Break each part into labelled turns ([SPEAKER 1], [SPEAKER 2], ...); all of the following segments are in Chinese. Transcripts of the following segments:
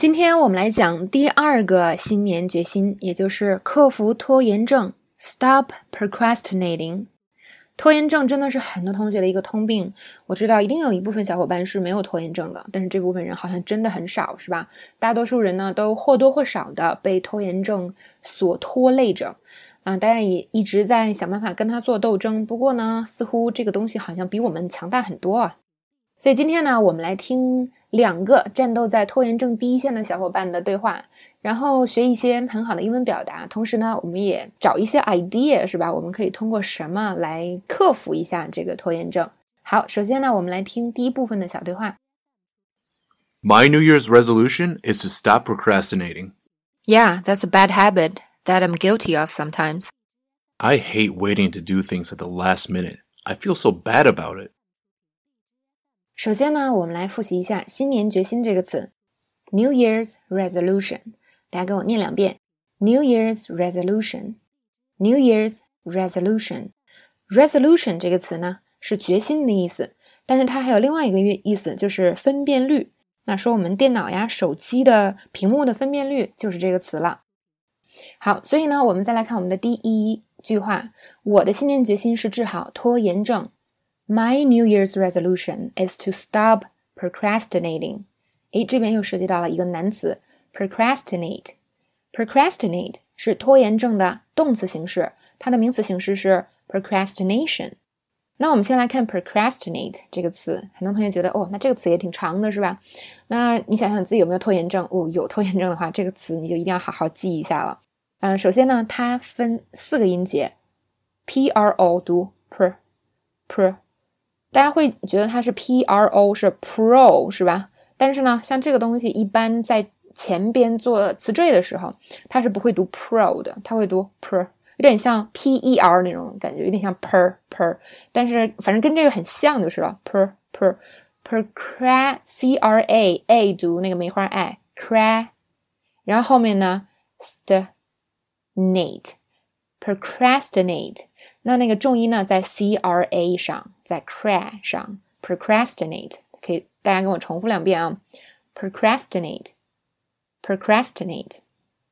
[SPEAKER 1] 今天我们来讲第二个新年决心，也就是克服拖延症，Stop procrastinating。拖延症真的是很多同学的一个通病。我知道一定有一部分小伙伴是没有拖延症的，但是这部分人好像真的很少，是吧？大多数人呢都或多或少的被拖延症所拖累着。嗯，大家也一直在想办法跟他做斗争。不过呢，似乎这个东西好像比我们强大很多啊。所以今天呢，我们来听。两个战斗在拖延症第一线的小伙伴的对话，然后学一些很好的英文表达，同时呢，我们也找一些 idea，是吧？我们可以通过什么来克服一下这个拖延症？好，首先呢，我们来听第一部分的小对话。
[SPEAKER 2] My New Year's resolution is to stop procrastinating.
[SPEAKER 1] Yeah, that's a bad habit that I'm guilty of sometimes.
[SPEAKER 2] I hate waiting to do things at the last minute. I feel so bad about it.
[SPEAKER 1] 首先呢，我们来复习一下“新年决心”这个词，New Year's Resolution。大家跟我念两遍：New Year's Resolution，New Year's Resolution。Resolution 这个词呢是决心的意思，但是它还有另外一个意意思，就是分辨率。那说我们电脑呀、手机的屏幕的分辨率就是这个词了。好，所以呢，我们再来看我们的第一句话：我的新年决心是治好拖延症。My New Year's resolution is to stop procrastinating。诶，这边又涉及到了一个难词，procrastinate。procrastinate 是拖延症的动词形式，它的名词形式是 procrastination。那我们先来看 procrastinate 这个词，很多同学觉得哦，那这个词也挺长的，是吧？那你想想自己有没有拖延症？哦，有拖延症的话，这个词你就一定要好好记一下了。嗯，首先呢，它分四个音节，p r o 读 pr pr。大家会觉得它是 P R O 是 Pro 是吧？但是呢，像这个东西一般在前边做词缀的时候，它是不会读 Pro 的，它会读 Per，有点像 P E R 那种感觉，有点像 Per Per，但是反正跟这个很像就是了，Per Per Per C R A A 读那个梅花 I，cra，然后后面呢，st，nate。procrastinate，那那个重音呢在 c r a 上，在 cry 上，procrastinate 可以大家跟我重复两遍啊，procrastinate，procrastinate。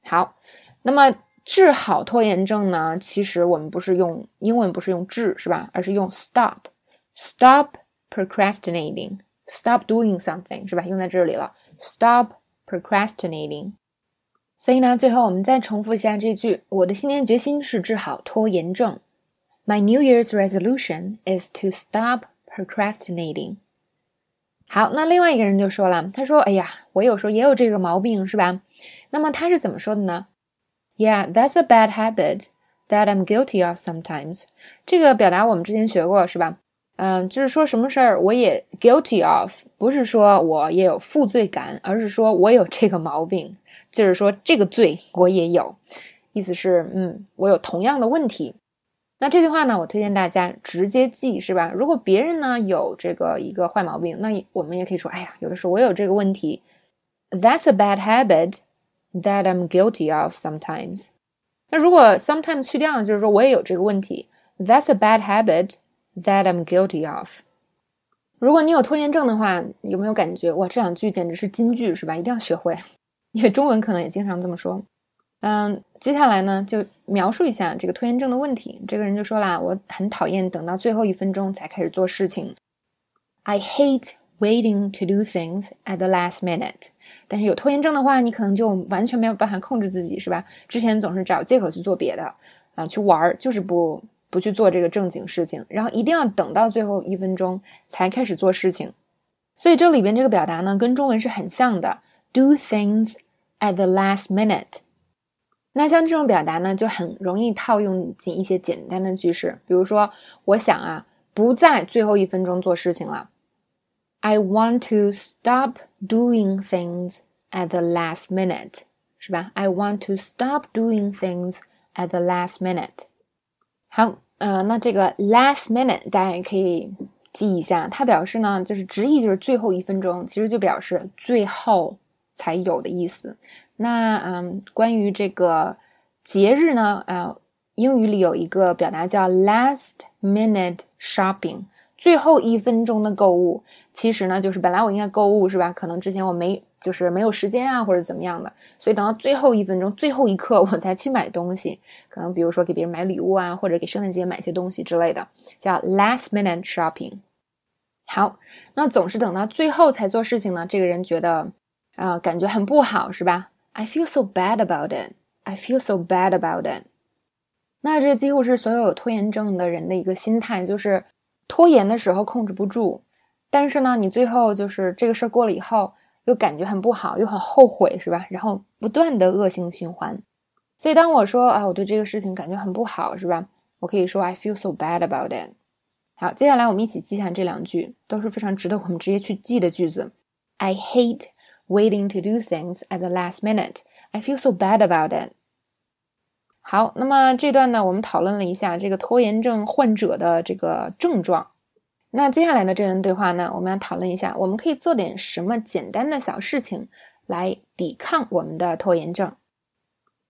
[SPEAKER 1] 好，那么治好拖延症呢？其实我们不是用英文，不是用治是吧？而是用 stop，stop procrastinating，stop doing something 是吧？用在这里了，stop procrastinating。所以呢，最后我们再重复一下这句：我的新年决心是治好拖延症。My New Year's resolution is to stop procrastinating。好，那另外一个人就说了，他说：“哎呀，我有时候也有这个毛病，是吧？”那么他是怎么说的呢？Yeah, that's a bad habit that I'm guilty of sometimes。这个表达我们之前学过，是吧？嗯，就是说什么事儿我也 guilty of，不是说我也有负罪感，而是说我有这个毛病。就是说，这个罪我也有，意思是，嗯，我有同样的问题。那这句话呢，我推荐大家直接记，是吧？如果别人呢有这个一个坏毛病，那我们也可以说，哎呀，有的时候我有这个问题。That's a bad habit that I'm guilty of sometimes。那如果 sometimes 去掉呢，就是说我也有这个问题。That's a bad habit that I'm guilty of。如果你有拖延症的话，有没有感觉哇，这两句简直是金句，是吧？一定要学会。因为中文可能也经常这么说，嗯，接下来呢就描述一下这个拖延症的问题。这个人就说啦，我很讨厌等到最后一分钟才开始做事情。I hate waiting to do things at the last minute。但是有拖延症的话，你可能就完全没有办法控制自己，是吧？之前总是找借口去做别的啊，去玩儿，就是不不去做这个正经事情，然后一定要等到最后一分钟才开始做事情。所以这里边这个表达呢，跟中文是很像的。Do things at the last minute。那像这种表达呢，就很容易套用进一些简单的句式，比如说，我想啊，不在最后一分钟做事情了。I want to stop doing things at the last minute，是吧？I want to stop doing things at the last minute。好，呃，那这个 last minute 大家也可以记一下，它表示呢，就是直译就是最后一分钟，其实就表示最后。才有的意思。那嗯，关于这个节日呢，呃，英语里有一个表达叫 last minute shopping，最后一分钟的购物，其实呢，就是本来我应该购物是吧？可能之前我没，就是没有时间啊，或者怎么样的，所以等到最后一分钟、最后一刻我才去买东西。可能比如说给别人买礼物啊，或者给圣诞节买些东西之类的，叫 last minute shopping。好，那总是等到最后才做事情呢，这个人觉得啊，感觉很不好是吧？I feel so bad about it. I feel so bad about it. 那这几乎是所有拖延症的人的一个心态，就是。拖延的时候控制不住，但是呢，你最后就是这个事儿过了以后，又感觉很不好，又很后悔，是吧？然后不断的恶性循环。所以当我说啊，我对这个事情感觉很不好，是吧？我可以说 I feel so bad about it。好，接下来我们一起记下这两句，都是非常值得我们直接去记的句子。I hate waiting to do things at the last minute. I feel so bad about it. 好，那么这段呢，我们讨论了一下这个拖延症患者的这个症状。那接下来的这段对话呢，我们要讨论一下，我们可以做点什么简单的小事情来抵抗我们的拖延症。